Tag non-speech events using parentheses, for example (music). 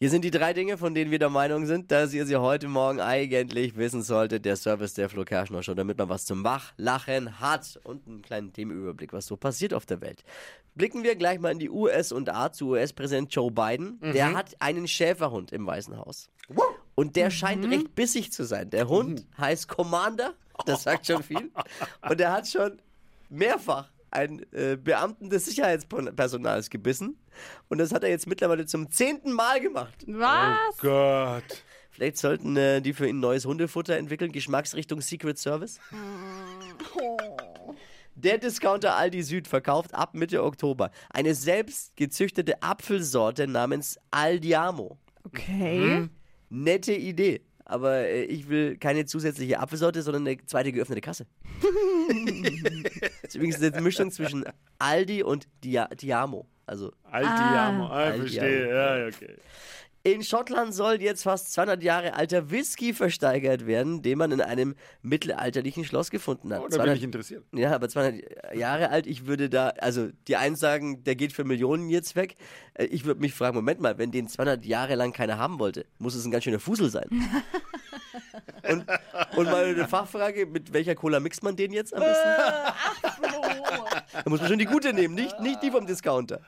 Hier sind die drei Dinge, von denen wir der Meinung sind, dass ihr sie heute Morgen eigentlich wissen solltet. Der Service der Flo Kerschner Show, damit man was zum Wachlachen hat und einen kleinen Themenüberblick, was so passiert auf der Welt. Blicken wir gleich mal in die USA zu US-Präsident Joe Biden. Der hat einen Schäferhund im Weißen Haus. Und der scheint recht bissig zu sein. Der Hund heißt Commander, das sagt schon viel. Und er hat schon mehrfach einen äh, Beamten des Sicherheitspersonals gebissen. Und das hat er jetzt mittlerweile zum zehnten Mal gemacht. Was? Gott. Vielleicht sollten äh, die für ihn neues Hundefutter entwickeln, Geschmacksrichtung Secret Service. (laughs) Der Discounter Aldi Süd verkauft ab Mitte Oktober eine selbst gezüchtete Apfelsorte namens Aldiamo. Okay. Nette Idee. Aber äh, ich will keine zusätzliche Apfelsorte, sondern eine zweite geöffnete Kasse. (laughs) das ist übrigens eine Mischung zwischen Aldi und Dia Diamo. Also Altiamo. Ah, Altiamo. verstehe. Ja, okay. In Schottland soll jetzt fast 200 Jahre alter Whisky versteigert werden, den man in einem mittelalterlichen Schloss gefunden hat. Oh, da bin ich interessiert. Ja, aber 200 Jahre alt, ich würde da, also die einen sagen, der geht für Millionen jetzt weg. Äh, Ich würde mich fragen, Moment mal, wenn den 200 Jahre lang keiner haben wollte, muss es ein ganz schöner Fusel sein. (laughs) und, und mal eine Fachfrage, mit welcher Cola mixt man den jetzt am besten? (laughs) Da muss man schon die gute nehmen, nicht, nicht die vom Discounter.